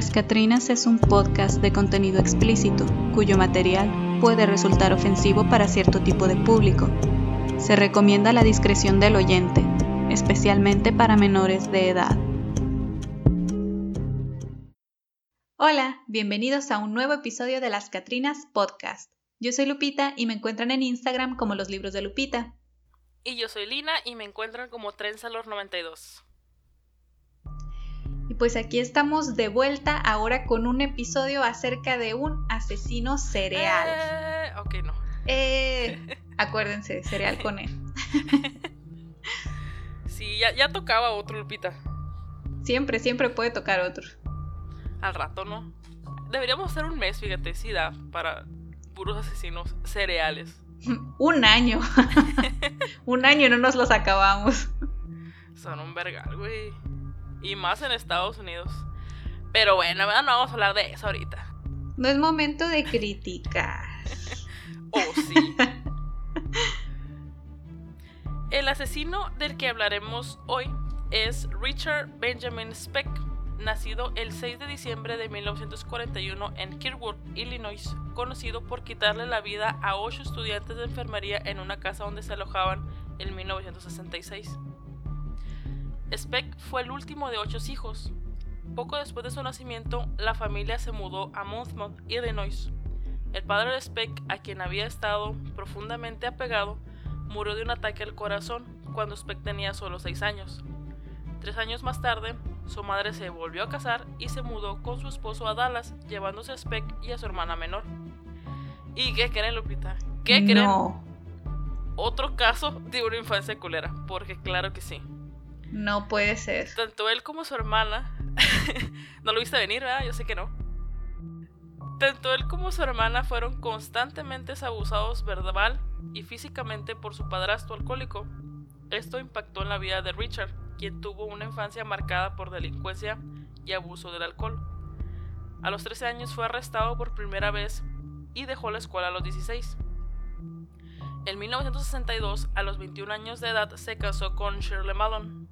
Las Catrinas es un podcast de contenido explícito, cuyo material puede resultar ofensivo para cierto tipo de público. Se recomienda la discreción del oyente, especialmente para menores de edad. Hola, bienvenidos a un nuevo episodio de Las Catrinas Podcast. Yo soy Lupita y me encuentran en Instagram como los libros de Lupita. Y yo soy Lina y me encuentran como Trenzalor92. Y pues aquí estamos de vuelta ahora con un episodio acerca de un asesino cereal. Eh, ok, no. Eh, acuérdense, cereal con él. sí, ya, ya tocaba otro, Lupita. Siempre, siempre puede tocar otro. Al rato, ¿no? Deberíamos hacer un mes, fíjate, sí da, para puros asesinos cereales. un año. un año no nos los acabamos. Son un vergal, güey. Y más en Estados Unidos. Pero bueno, no vamos a hablar de eso ahorita. No es momento de criticar. oh, sí. El asesino del que hablaremos hoy es Richard Benjamin Speck, nacido el 6 de diciembre de 1941 en Kirkwood, Illinois, conocido por quitarle la vida a ocho estudiantes de enfermería en una casa donde se alojaban en 1966. Speck fue el último de ocho hijos. Poco después de su nacimiento, la familia se mudó a Monmouth, Illinois. El padre de Speck, a quien había estado profundamente apegado, murió de un ataque al corazón cuando Speck tenía solo seis años. Tres años más tarde, su madre se volvió a casar y se mudó con su esposo a Dallas, llevándose a Speck y a su hermana menor. ¿Y qué creen, Lupita? ¿Qué creen? Otro caso de una infancia culera, porque claro que sí. No puede ser. Tanto él como su hermana. no lo viste venir, ¿verdad? Yo sé que no. Tanto él como su hermana fueron constantemente abusados verbal y físicamente por su padrastro alcohólico. Esto impactó en la vida de Richard, quien tuvo una infancia marcada por delincuencia y abuso del alcohol. A los 13 años fue arrestado por primera vez y dejó la escuela a los 16. En 1962, a los 21 años de edad, se casó con Shirley Malone,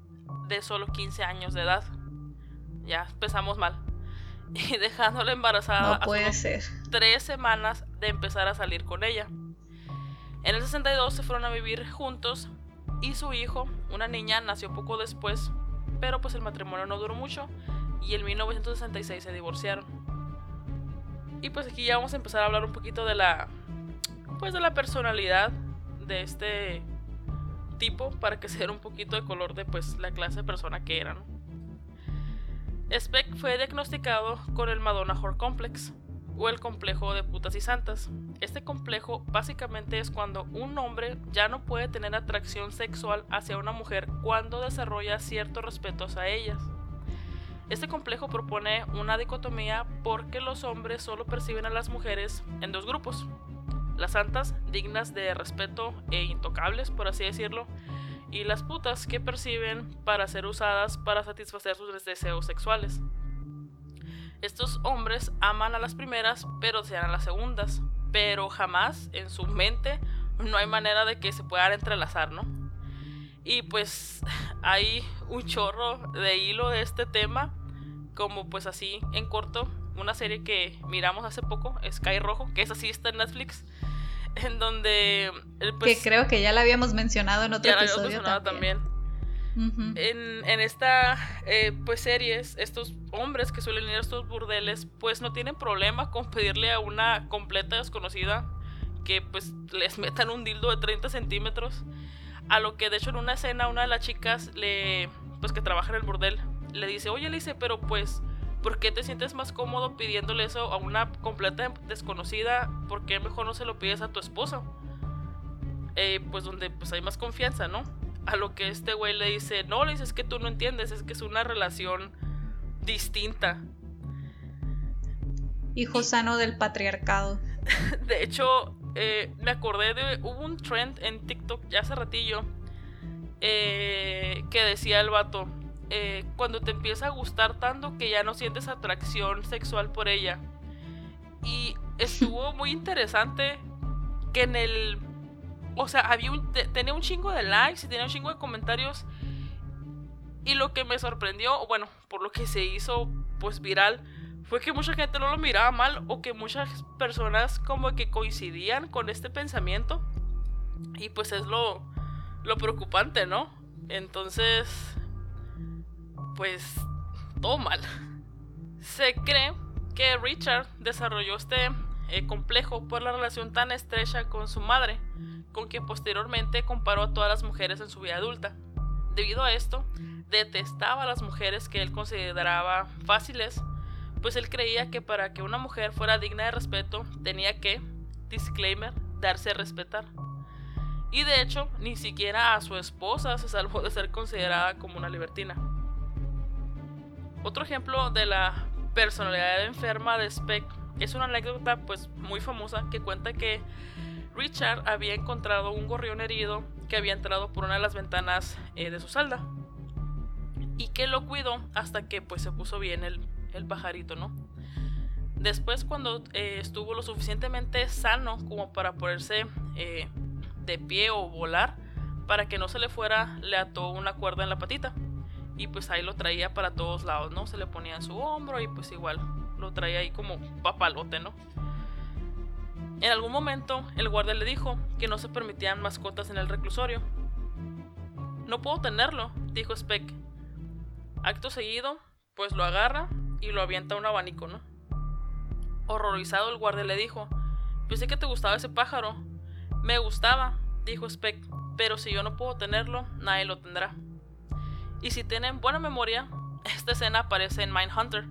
de solo 15 años de edad. Ya empezamos mal. Y dejándola embarazada no puede ser. tres semanas de empezar a salir con ella. En el 62 se fueron a vivir juntos y su hijo, una niña, nació poco después, pero pues el matrimonio no duró mucho y en 1966 se divorciaron. Y pues aquí ya vamos a empezar a hablar un poquito de la pues de la personalidad de este tipo para que se un poquito de color de pues la clase de persona que era, Speck fue diagnosticado con el Madonna Horror Complex o el complejo de putas y santas. Este complejo básicamente es cuando un hombre ya no puede tener atracción sexual hacia una mujer cuando desarrolla cierto respeto a ellas. Este complejo propone una dicotomía porque los hombres solo perciben a las mujeres en dos grupos, las santas dignas de respeto e intocables, por así decirlo, y las putas que perciben para ser usadas para satisfacer sus deseos sexuales. Estos hombres aman a las primeras, pero desean a las segundas, pero jamás en su mente no hay manera de que se puedan entrelazar, ¿no? Y pues hay un chorro de hilo de este tema, como pues así en corto, una serie que miramos hace poco, Sky Rojo, que es así, está en Netflix, en donde... Eh, pues, que creo que ya la habíamos mencionado en otro episodio también. en, en, esta eh, pues series, estos hombres que suelen ir a estos burdeles, pues no tienen problema con pedirle a una completa desconocida que pues les metan un dildo de 30 centímetros. A lo que de hecho en una escena una de las chicas le pues que trabaja en el burdel le dice, oye, le dice, pero pues ¿Por qué te sientes más cómodo pidiéndole eso a una completa desconocida? ¿Por qué mejor no se lo pides a tu esposo? Eh, pues donde pues hay más confianza, ¿no? A lo que este güey le dice, no, le dice, es que tú no entiendes, es que es una relación distinta. Hijo sano del patriarcado. de hecho, eh, me acordé de, hubo un trend en TikTok ya hace ratillo eh, que decía el vato, eh, cuando te empieza a gustar tanto que ya no sientes atracción sexual por ella. Y estuvo muy interesante que en el... O sea, había un, tenía un chingo de likes y tenía un chingo de comentarios. Y lo que me sorprendió, bueno, por lo que se hizo pues viral, fue que mucha gente no lo miraba mal o que muchas personas como que coincidían con este pensamiento. Y pues es lo, lo preocupante, ¿no? Entonces, pues todo mal. Se cree que Richard desarrolló este eh, complejo por la relación tan estrecha con su madre, con quien posteriormente comparó a todas las mujeres en su vida adulta. Debido a esto, detestaba a las mujeres que él consideraba fáciles, pues él creía que para que una mujer fuera digna de respeto tenía que, disclaimer, darse a respetar. Y de hecho, ni siquiera a su esposa se salvó de ser considerada como una libertina. Otro ejemplo de la personalidad enferma de Speck es una anécdota pues muy famosa que cuenta que Richard había encontrado un gorrión herido que había entrado por una de las ventanas eh, de su salda y que lo cuidó hasta que pues se puso bien el, pajarito, ¿no? Después cuando eh, estuvo lo suficientemente sano como para ponerse eh, de pie o volar, para que no se le fuera, le ató una cuerda en la patita. Y pues ahí lo traía para todos lados, ¿no? Se le ponía en su hombro y pues igual lo traía ahí como papalote, ¿no? En algún momento el guardia le dijo que no se permitían mascotas en el reclusorio. No puedo tenerlo, dijo Speck. Acto seguido, pues lo agarra y lo avienta un abanico, ¿no? Horrorizado el guardia le dijo, pensé que te gustaba ese pájaro. Me gustaba, dijo Speck, pero si yo no puedo tenerlo, nadie lo tendrá. Y si tienen buena memoria, esta escena aparece en Mindhunter,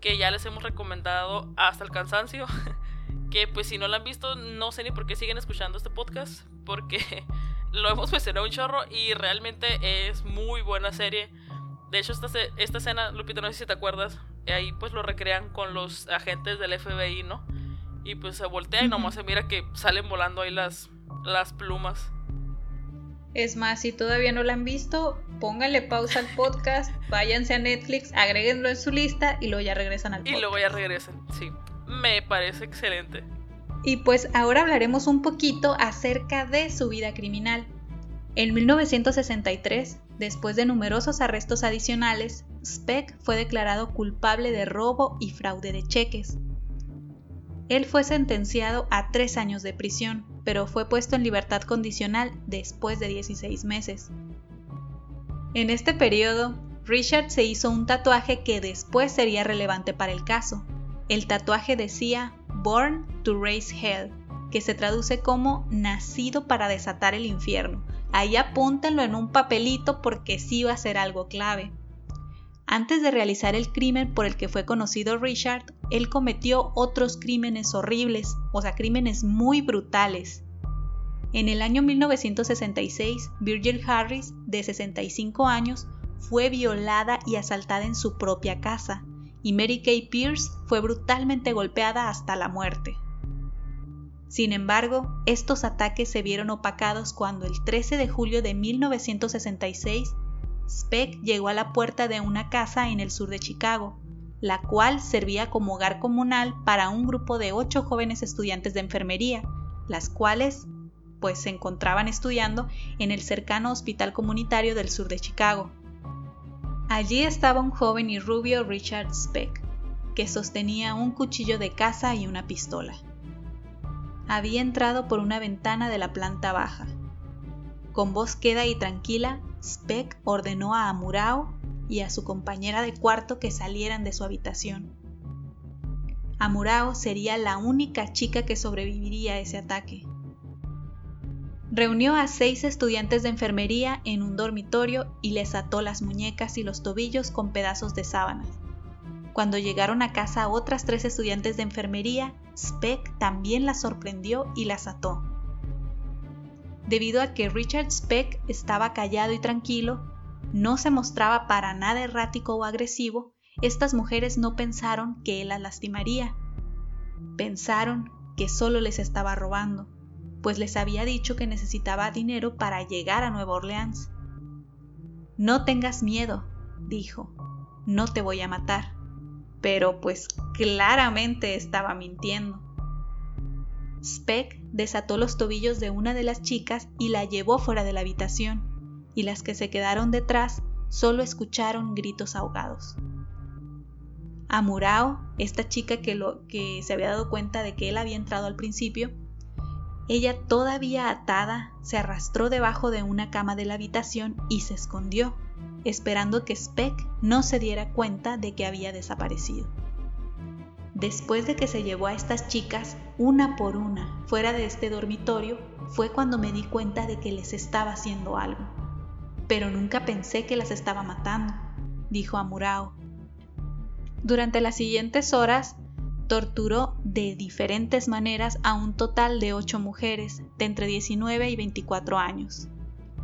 que ya les hemos recomendado hasta el cansancio. que pues si no la han visto, no sé ni por qué siguen escuchando este podcast, porque lo hemos mencionado un chorro y realmente es muy buena serie. De hecho, esta, esta escena, Lupita, no sé si te acuerdas, ahí pues lo recrean con los agentes del FBI, ¿no? Y pues se voltea y nomás se mira que salen volando ahí las, las plumas. Es más, si todavía no la han visto, pónganle pausa al podcast, váyanse a Netflix, agréguenlo en su lista y luego ya regresan al podcast. Y luego ya regresan, sí. Me parece excelente. Y pues ahora hablaremos un poquito acerca de su vida criminal. En 1963, después de numerosos arrestos adicionales, Speck fue declarado culpable de robo y fraude de cheques. Él fue sentenciado a tres años de prisión, pero fue puesto en libertad condicional después de 16 meses. En este periodo, Richard se hizo un tatuaje que después sería relevante para el caso. El tatuaje decía Born to Raise Hell, que se traduce como nacido para desatar el infierno. Ahí apúntenlo en un papelito porque sí va a ser algo clave. Antes de realizar el crimen por el que fue conocido Richard, él cometió otros crímenes horribles, o sea, crímenes muy brutales. En el año 1966, Virgil Harris, de 65 años, fue violada y asaltada en su propia casa, y Mary Kay Pierce fue brutalmente golpeada hasta la muerte. Sin embargo, estos ataques se vieron opacados cuando el 13 de julio de 1966 Speck llegó a la puerta de una casa en el sur de Chicago, la cual servía como hogar comunal para un grupo de ocho jóvenes estudiantes de enfermería, las cuales pues se encontraban estudiando en el cercano hospital comunitario del sur de Chicago. Allí estaba un joven y rubio Richard Speck, que sostenía un cuchillo de caza y una pistola. Había entrado por una ventana de la planta baja. Con voz queda y tranquila, Speck ordenó a Amurao y a su compañera de cuarto que salieran de su habitación. Amurao sería la única chica que sobreviviría a ese ataque. Reunió a seis estudiantes de enfermería en un dormitorio y les ató las muñecas y los tobillos con pedazos de sábanas. Cuando llegaron a casa otras tres estudiantes de enfermería, Speck también las sorprendió y las ató. Debido a que Richard Speck estaba callado y tranquilo, no se mostraba para nada errático o agresivo, estas mujeres no pensaron que él las lastimaría. Pensaron que solo les estaba robando, pues les había dicho que necesitaba dinero para llegar a Nueva Orleans. No tengas miedo, dijo, no te voy a matar. Pero pues claramente estaba mintiendo. Speck desató los tobillos de una de las chicas y la llevó fuera de la habitación, y las que se quedaron detrás solo escucharon gritos ahogados. Amurao, esta chica que se había dado cuenta de que él había entrado al principio, ella todavía atada se arrastró debajo de una cama de la habitación y se escondió, esperando que Speck no se diera cuenta de que había desaparecido. Después de que se llevó a estas chicas una por una fuera de este dormitorio, fue cuando me di cuenta de que les estaba haciendo algo. Pero nunca pensé que las estaba matando, dijo Amurao. Durante las siguientes horas, torturó de diferentes maneras a un total de ocho mujeres de entre 19 y 24 años.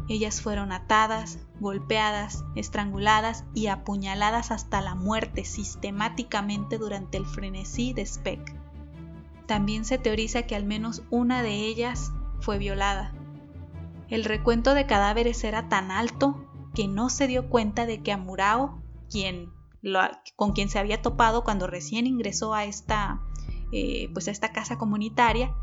Ellas fueron atadas, golpeadas, estranguladas y apuñaladas hasta la muerte sistemáticamente durante el frenesí de Speck. También se teoriza que al menos una de ellas fue violada. El recuento de cadáveres era tan alto que no se dio cuenta de que Amurao, quien con quien se había topado cuando recién ingresó a esta, eh, pues a esta casa comunitaria,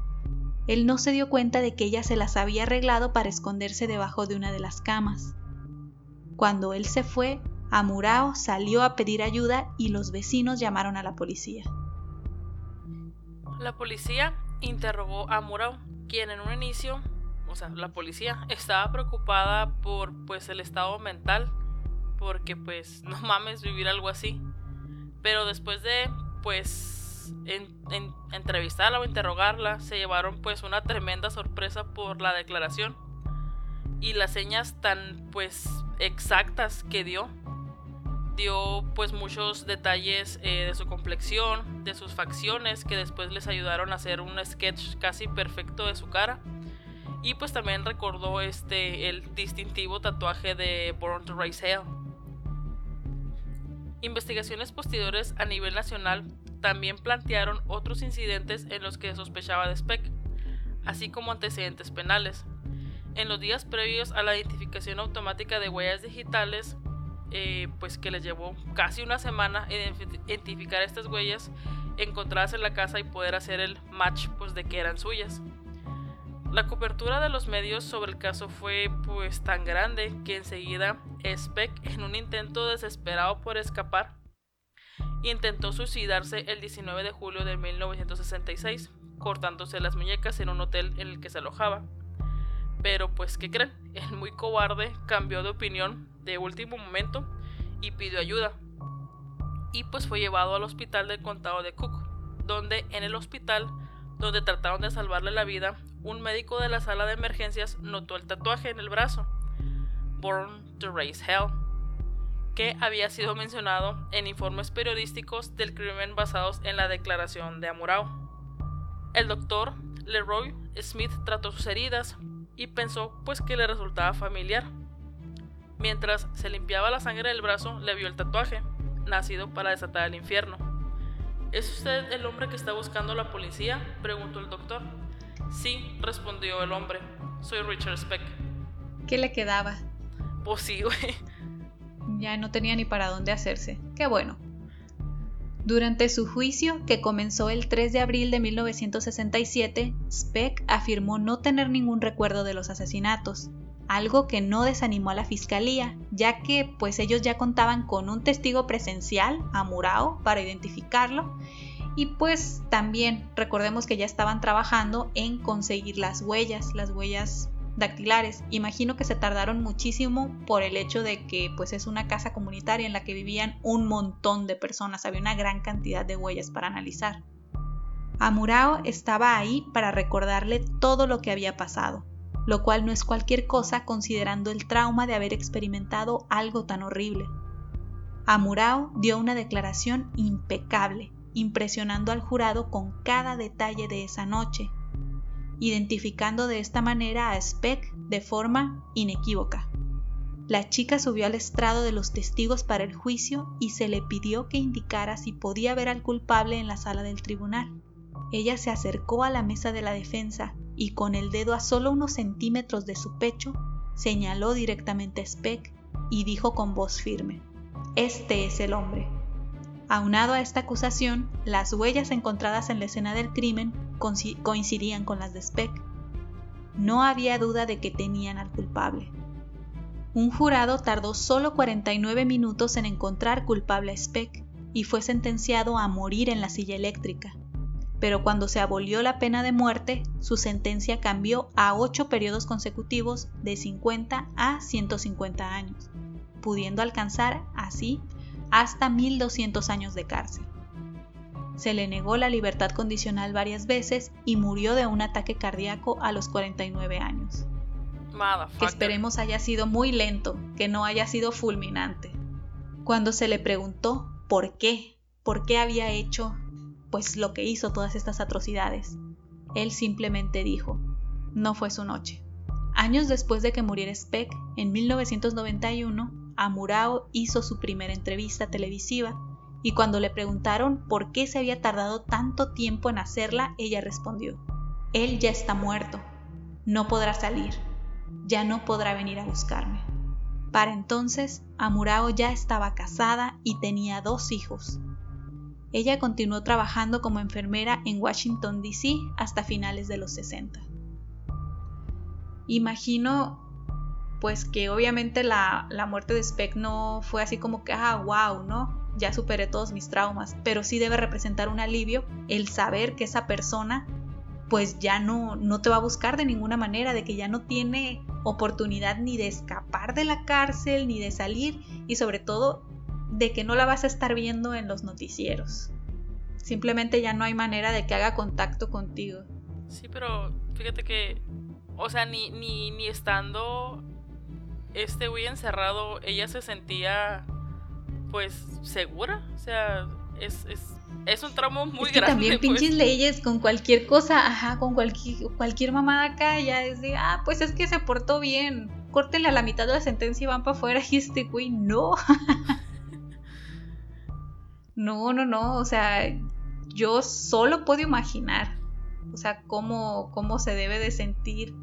él no se dio cuenta de que ella se las había arreglado para esconderse debajo de una de las camas. Cuando él se fue, Amurao salió a pedir ayuda y los vecinos llamaron a la policía. La policía interrogó a Amurao, quien en un inicio, o sea, la policía estaba preocupada por pues el estado mental porque pues no mames vivir algo así. Pero después de pues en, entrevistarla o interrogarla, se llevaron pues una tremenda sorpresa por la declaración y las señas tan pues exactas que dio. Dio pues muchos detalles eh, de su complexión, de sus facciones que después les ayudaron a hacer un sketch casi perfecto de su cara. Y pues también recordó este el distintivo tatuaje de Born to Raise Hell. Investigaciones posteriores a nivel nacional también plantearon otros incidentes en los que sospechaba de Speck, así como antecedentes penales. En los días previos a la identificación automática de huellas digitales, eh, pues que les llevó casi una semana identificar estas huellas encontradas en la casa y poder hacer el match pues, de que eran suyas. La cobertura de los medios sobre el caso fue pues tan grande que enseguida Speck, en un intento desesperado por escapar, intentó suicidarse el 19 de julio de 1966, cortándose las muñecas en un hotel en el que se alojaba. Pero pues, ¿qué creen? El muy cobarde cambió de opinión de último momento y pidió ayuda. Y pues fue llevado al hospital del condado de Cook, donde en el hospital donde trataron de salvarle la vida, un médico de la sala de emergencias notó el tatuaje en el brazo, Born to Raise Hell, que había sido mencionado en informes periodísticos del crimen basados en la declaración de Amurao. El doctor Leroy Smith trató sus heridas y pensó pues que le resultaba familiar. Mientras se limpiaba la sangre del brazo, le vio el tatuaje, nacido para desatar el infierno. ¿Es usted el hombre que está buscando la policía? preguntó el doctor. Sí, respondió el hombre. Soy Richard Speck. ¿Qué le quedaba? Pues sí, güey. Ya no tenía ni para dónde hacerse. Qué bueno. Durante su juicio, que comenzó el 3 de abril de 1967, Speck afirmó no tener ningún recuerdo de los asesinatos, algo que no desanimó a la fiscalía, ya que pues ellos ya contaban con un testigo presencial, Amurao, para identificarlo, y pues también recordemos que ya estaban trabajando en conseguir las huellas, las huellas dactilares. Imagino que se tardaron muchísimo por el hecho de que pues es una casa comunitaria en la que vivían un montón de personas, había una gran cantidad de huellas para analizar. Amurao estaba ahí para recordarle todo lo que había pasado, lo cual no es cualquier cosa considerando el trauma de haber experimentado algo tan horrible. Amurao dio una declaración impecable, impresionando al jurado con cada detalle de esa noche, identificando de esta manera a Speck de forma inequívoca. La chica subió al estrado de los testigos para el juicio y se le pidió que indicara si podía ver al culpable en la sala del tribunal. Ella se acercó a la mesa de la defensa y con el dedo a solo unos centímetros de su pecho señaló directamente a Speck y dijo con voz firme, Este es el hombre. Aunado a esta acusación, las huellas encontradas en la escena del crimen coincidían con las de Speck. No había duda de que tenían al culpable. un jurado tardó solo 49 minutos en encontrar culpable a Speck y fue sentenciado a morir en la silla eléctrica. Pero cuando se abolió la pena de muerte, su sentencia cambió a 8 periodos consecutivos de 50 a 150 años, pudiendo alcanzar así hasta 1200 años de cárcel. Se le negó la libertad condicional varias veces y murió de un ataque cardíaco a los 49 años que esperemos haya sido muy lento, que no haya sido fulminante. Cuando se le preguntó por qué, por qué había hecho pues lo que hizo todas estas atrocidades, él simplemente dijo, no fue su noche. Años después de que muriera Speck, en 1991, Amurao hizo su primera entrevista televisiva y cuando le preguntaron por qué se había tardado tanto tiempo en hacerla, ella respondió, él ya está muerto, no podrá salir, ya no podrá venir a buscarme. Para entonces, Amurao ya estaba casada y tenía dos hijos. Ella continuó trabajando como enfermera en Washington, D.C. hasta finales de los 60. Imagino pues que obviamente la, la, muerte de Speck no fue así como que, ah, wow, ¿no? Ya superé todos mis traumas, pero sí debe representar un alivio el saber que esa persona pues ya no, no te va a buscar de ninguna manera, de que ya no tiene oportunidad ni de escapar de la cárcel, ni de salir, y sobre todo de que no la vas a estar viendo en los noticieros. Simplemente ya no hay manera de que haga contacto contigo. Sí, pero fíjate que, o sea, ni, ni, ni estando este güey encerrado, ella se sentía pues segura. O sea, es, es es un tramo muy grande. También pues. pinches leyes con cualquier cosa, ajá, con cualquier, cualquier mamada acá, ya es de, ah, pues es que se portó bien. Córtenle a la mitad de la sentencia y van para afuera. Y este güey, no. no, no, no. O sea, yo solo puedo imaginar. O sea, cómo, cómo se debe de sentir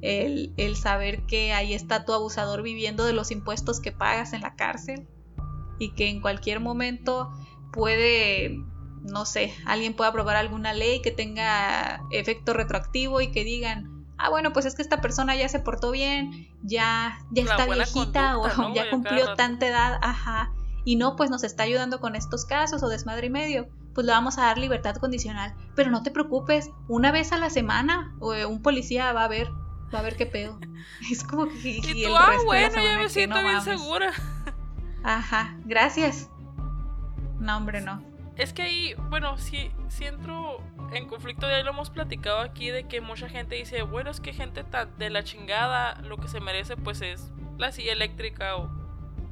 el, el saber que ahí está tu abusador viviendo de los impuestos que pagas en la cárcel. Y que en cualquier momento puede no sé, alguien pueda aprobar alguna ley que tenga efecto retroactivo y que digan, ah, bueno, pues es que esta persona ya se portó bien, ya, ya está viejita o ya cumplió tanta edad, ajá, y no, pues nos está ayudando con estos casos o desmadre y medio, pues le vamos a dar libertad condicional. Pero no te preocupes, una vez a la semana eh, un policía va a ver, va a ver qué pedo. Es como que... Y, tú, ah, bueno, ya me siento bien segura. Ajá, gracias. No, hombre, no. Es que ahí, bueno, si, si entro en conflicto, ya lo hemos platicado aquí, de que mucha gente dice, bueno, es que gente tan de la chingada, lo que se merece pues es la silla eléctrica o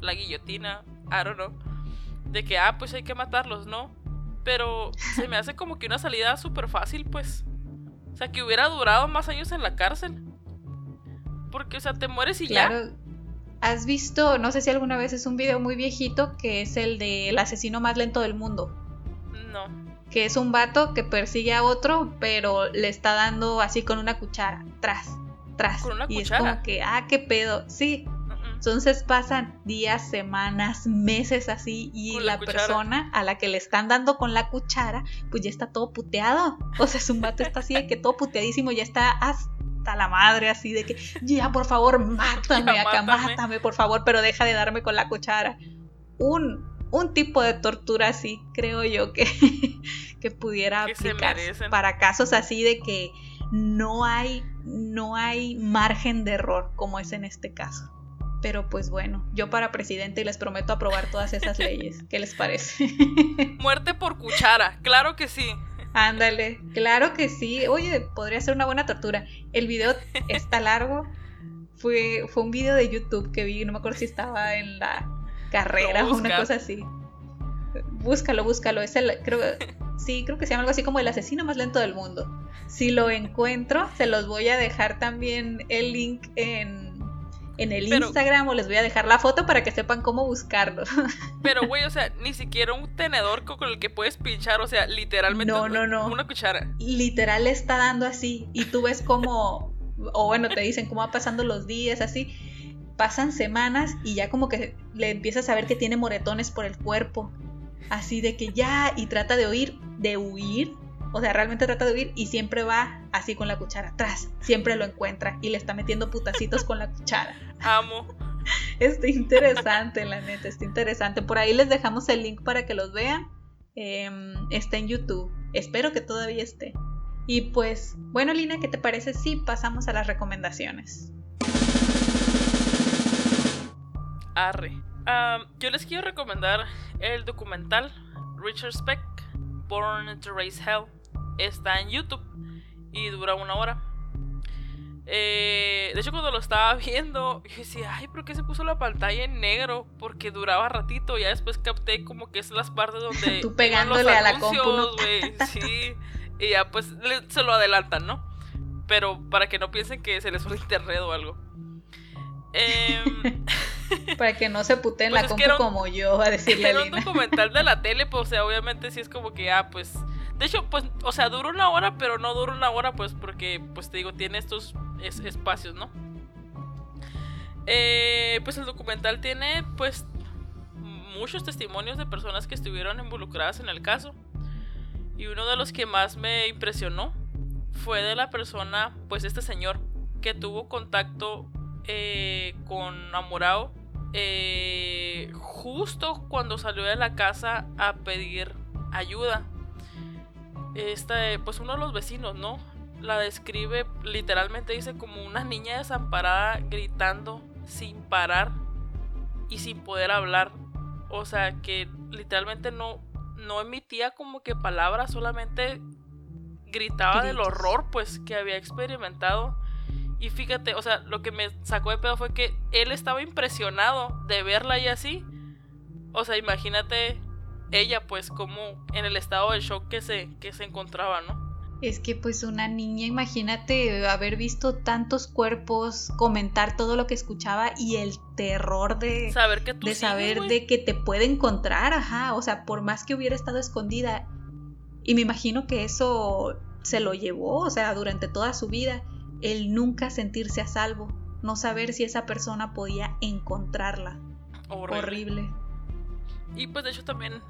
la guillotina, I don't know. De que, ah, pues hay que matarlos, ¿no? Pero se me hace como que una salida súper fácil, pues. O sea, que hubiera durado más años en la cárcel. Porque, o sea, te mueres y claro. ya. ¿Has visto, no sé si alguna vez es un video muy viejito, que es el del asesino más lento del mundo? No. Que es un vato que persigue a otro, pero le está dando así con una cuchara, tras, tras. ¿Con una y cuchara? es como que, ah, qué pedo. Sí. Entonces pasan días, semanas, meses así y la, persona a la que le están dando con la cuchara, pues ya está todo puteado. O sea, su vato está así de que todo puteadísimo, ya está hasta la madre así de que, ya por favor, mátame acá, mátame por favor, pero deja de darme con la cuchara. Un un tipo de tortura así, creo yo que, que pudiera aplicar para casos así de que no hay, no hay margen de error como es en este caso. Pero pues bueno, yo para presidente les prometo aprobar todas esas leyes. ¿Qué les parece? Muerte por cuchara, claro que sí. Ándale, claro que sí. Oye, podría ser una buena tortura. El video está largo. Fue, fue un video de YouTube que vi, no me acuerdo si estaba en la carrera o una cosa así. Búscalo, búscalo. Es el, creo, sí, creo que se llama algo así como el asesino más lento del mundo. Si lo encuentro, se los voy a dejar también el link en, en el Instagram o les voy a dejar la foto para que sepan cómo buscarlo. Pero, güey, o sea, ni siquiera un tenedor con el que puedes pinchar, o sea, literalmente no, no, no. una cuchara. Literal está dando así y tú ves cómo, o bueno, te dicen cómo va pasando los días, así pasan semanas y ya como que le empiezas a ver que tiene moretones por el cuerpo. Así de que ya, y trata de huir, de huir, o sea, realmente trata de huir y siempre va así con la cuchara atrás. Siempre lo encuentra y le está metiendo putacitos con la cuchara. Amo. está interesante, la neta, está interesante. Por ahí les dejamos el link para que los vean. Em, está en YouTube. Espero que todavía esté. Y pues, bueno, Lina, ¿qué te parece si pasamos a las recomendaciones? Arre. yo les quiero recomendar el documental Richard Speck, Born to Raise Hell. Está en YouTube y dura una hora. Eh, de hecho, cuando lo estaba viendo, yo decía, ay, ¿por qué se puso la pantalla en negro? Porque duraba ratito. Ya después capté como que es las partes donde. Tú pegándole a la compu. Sí. Y ya pues se lo adelantan, ¿no? Pero para que no piensen que se les fue el internet o algo. Em, para que no se puteen pues la compu como yo a decirle Era un documental de la tele, pues o sea, obviamente sí es como que, ah, pues de hecho, pues, o sea, dura una hora, pero no dura una hora, pues, porque, pues te digo, tiene estos espacios, ¿no? Eh, pues el documental tiene, pues, muchos testimonios de personas que estuvieron involucradas en el caso. Y uno de los que más me impresionó fue de la persona, pues este señor, que tuvo contacto eh, con Amorao eh, justo cuando salió de la casa a pedir ayuda este, pues uno de los vecinos, ¿no? La describe, literalmente dice como una niña desamparada gritando sin parar y sin poder hablar. O sea, que literalmente no, no emitía como que palabras, solamente gritaba del horror pues que había experimentado. Y fíjate, o sea, lo que me sacó de pedo fue que él estaba impresionado de verla y así. O sea, imagínate ella pues como en el estado de shock que se, que se encontraba, ¿no? Es que pues una niña, imagínate haber visto tantos cuerpos, comentar todo lo que escuchaba y el terror de saber que de saber de que te puede encontrar, ajá, o sea, por más que hubiera estado escondida. Y me imagino que eso se lo llevó, o sea, durante toda su vida, el nunca sentirse a salvo, no saber si esa persona podía encontrarla. Horrible. Y pues de hecho también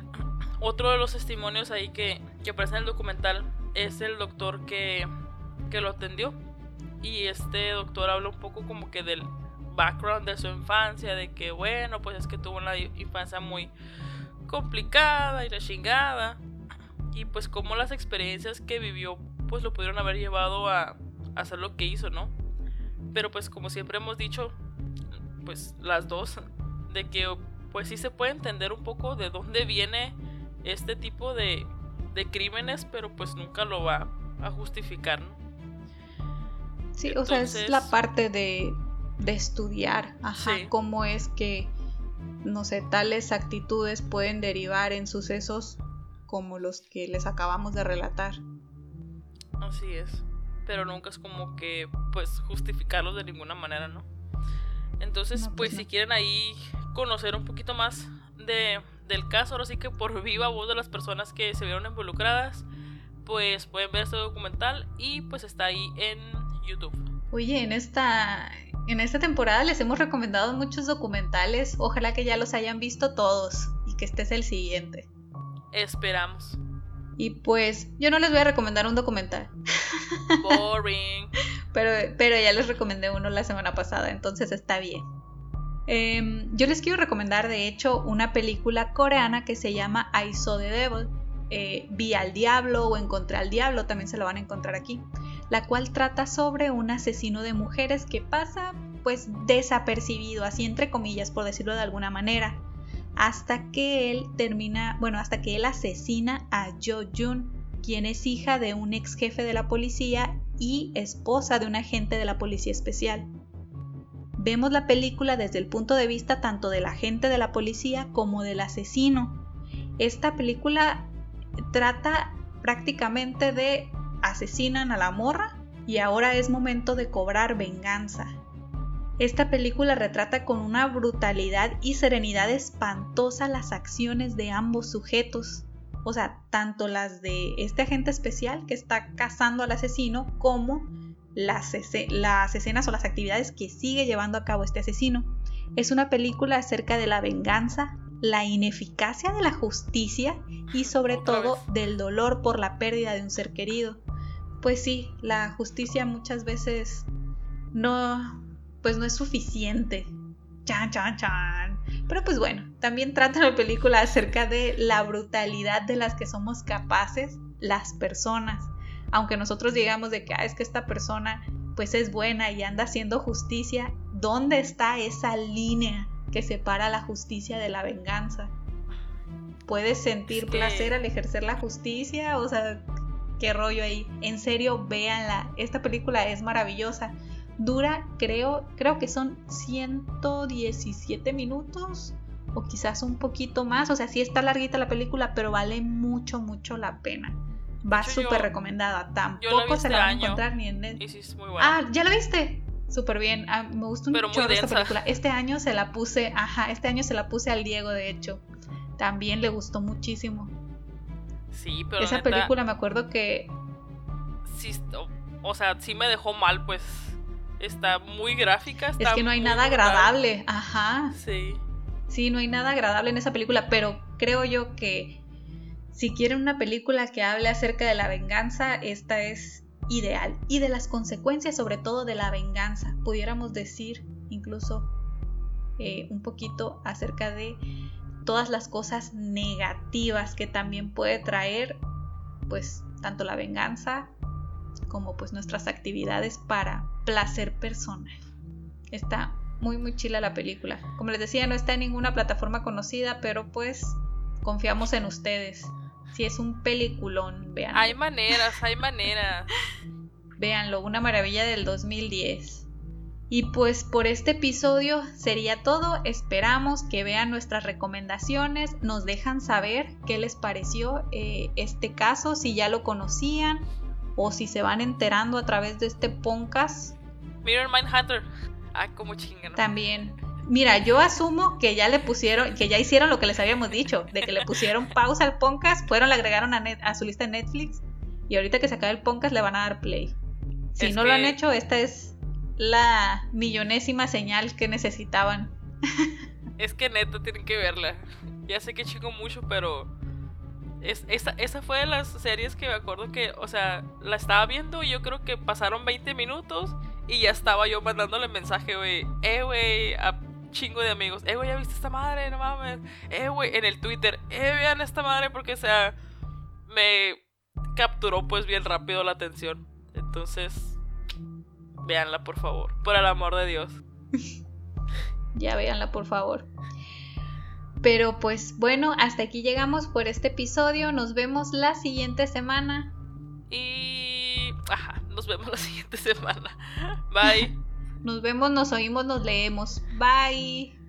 otro de los testimonios ahí que, que aparece en el documental es el doctor que, que lo atendió. Y este doctor habla un poco como que del background de su infancia, de que bueno, pues es que tuvo una infancia muy complicada y la chingada. Y pues como las experiencias que vivió pues lo pudieron haber llevado a, a hacer lo que hizo, ¿no? Pero pues como siempre hemos dicho, pues las dos, de que pues sí se puede entender un poco de dónde viene este tipo de, de crímenes, pero pues nunca lo va a justificar, ¿no? Sí, o sea, es la parte de, de estudiar, ajá, cómo es que, no sé, tales actitudes pueden derivar en sucesos como los que les acabamos de relatar. Así es, pero nunca es como que, pues, justificarlos de ninguna manera, ¿no? Entonces, pues, pues si quieren ahí conocer un poquito más de, del caso, ahora sí que por viva voz de las personas que se vieron involucradas, pues pueden ver este documental y pues está ahí en YouTube. Oye, en esta, en esta temporada les hemos recomendado muchos documentales, ojalá que ya los hayan visto todos y que este es el siguiente. Esperamos. Y pues yo no les voy a recomendar un documental. Boring. pero, pero ya les recomendé uno la semana pasada, entonces está bien. Em, yo les quiero recomendar, de hecho, una película coreana que se llama I Saw the Devil. Eh, Vi al Diablo o Encontré al Diablo, también se lo van a encontrar aquí. La cual trata sobre un asesino de mujeres que pasa, pues, desapercibido, así entre comillas, por decirlo de alguna manera. Hasta que él termina, bueno, hasta que él asesina a Jo Jun, quien es hija de un ex jefe de la policía y esposa de un agente de la policía especial. Vemos la película desde el punto de vista tanto del agente de la policía como del asesino. Esta película trata prácticamente de asesinan a la morra y ahora es momento de cobrar venganza. Esta película retrata con una brutalidad y serenidad espantosa las acciones de ambos sujetos, o sea, tanto las de este agente especial que está cazando al asesino como las, escenas o las actividades que sigue llevando a cabo este asesino. Es una película acerca de la venganza, la ineficacia de la justicia y sobre todo del dolor por la pérdida de un ser querido. Pues sí, la justicia muchas veces no pues no es suficiente Chan, chan, chan. Pero pues bueno, también trata la película acerca de la brutalidad de las que somos capaces las personas. Aunque nosotros digamos de que ah, es que esta persona pues es buena y anda haciendo justicia, ¿dónde está esa línea que separa la justicia de la venganza? ¿Puedes sentir placer al ejercer la justicia? O sea, qué rollo ahí. En serio, véanla. Esta película es maravillosa. Dura, creo, creo que son 117 minutos o quizás un poquito más. O sea, sí está larguita la película, pero vale mucho, mucho la pena. Va súper recomendada. Tampoco se la va a este encontrar ni en Netflix. Ah, ¿ya la viste? Súper bien. Ah, me gusta un chorro esta película. Este año se la puse, ajá, este año se la puse al Diego, de hecho. También le gustó muchísimo. Sí, pero. Esa película me acuerdo que. Sí, o sea, sí me dejó mal, pues. Está muy gráfica. es que no hay nada agradable. Ajá. Sí. Sí, no hay nada agradable en esa película, pero creo yo que si quieren una película que hable acerca de la venganza, esta es ideal. Y de las consecuencias, sobre todo de la venganza. Pudiéramos decir incluso eh, un poquito acerca de todas las cosas negativas que también puede traer, pues, tanto la venganza como pues nuestras actividades para placer personal. Está muy muy chila la película. Como les decía, no está en ninguna plataforma conocida, pero pues confiamos en ustedes. Si es un peliculón, vean. Hay maneras, hay maneras. Véanlo, una maravilla del 2010. Y pues por este episodio sería todo. Esperamos que vean nuestras recomendaciones, nos dejan saber qué les pareció eh, este caso, si ya lo conocían o si se van enterando a través de este podcast. Mirror Mindhunter. Ah, como chingan. También. Mira, yo asumo que ya le pusieron, que ya hicieron lo que les habíamos dicho, de que le pusieron pausa al podcast, fueron, le agregaron a, a su lista de Netflix y ahorita que se acabe el podcast le van a dar play. Si no lo han hecho, esta es la millonésima señal que necesitaban. Es que neta tienen que verla. Ya sé que chingo mucho, pero es, esa, esa fue de las series que me acuerdo que, o sea, la estaba viendo y yo creo que pasaron 20 minutos y ya estaba yo mandándole mensaje, güey, eh, güey, chingo de amigos. Eh, güey, ¿ya viste esta madre? No mames. Eh, güey, en el Twitter. Eh, vean esta madre porque, o sea, me capturó pues bien rápido la atención. Entonces, véanla, por favor. Por el amor de Dios. ya véanla, por favor. Pero pues bueno, hasta aquí llegamos por este episodio. Nos vemos la siguiente semana. Y... Ajá, nos vemos la siguiente semana. Bye. Nos vemos, nos oímos, nos leemos. Bye.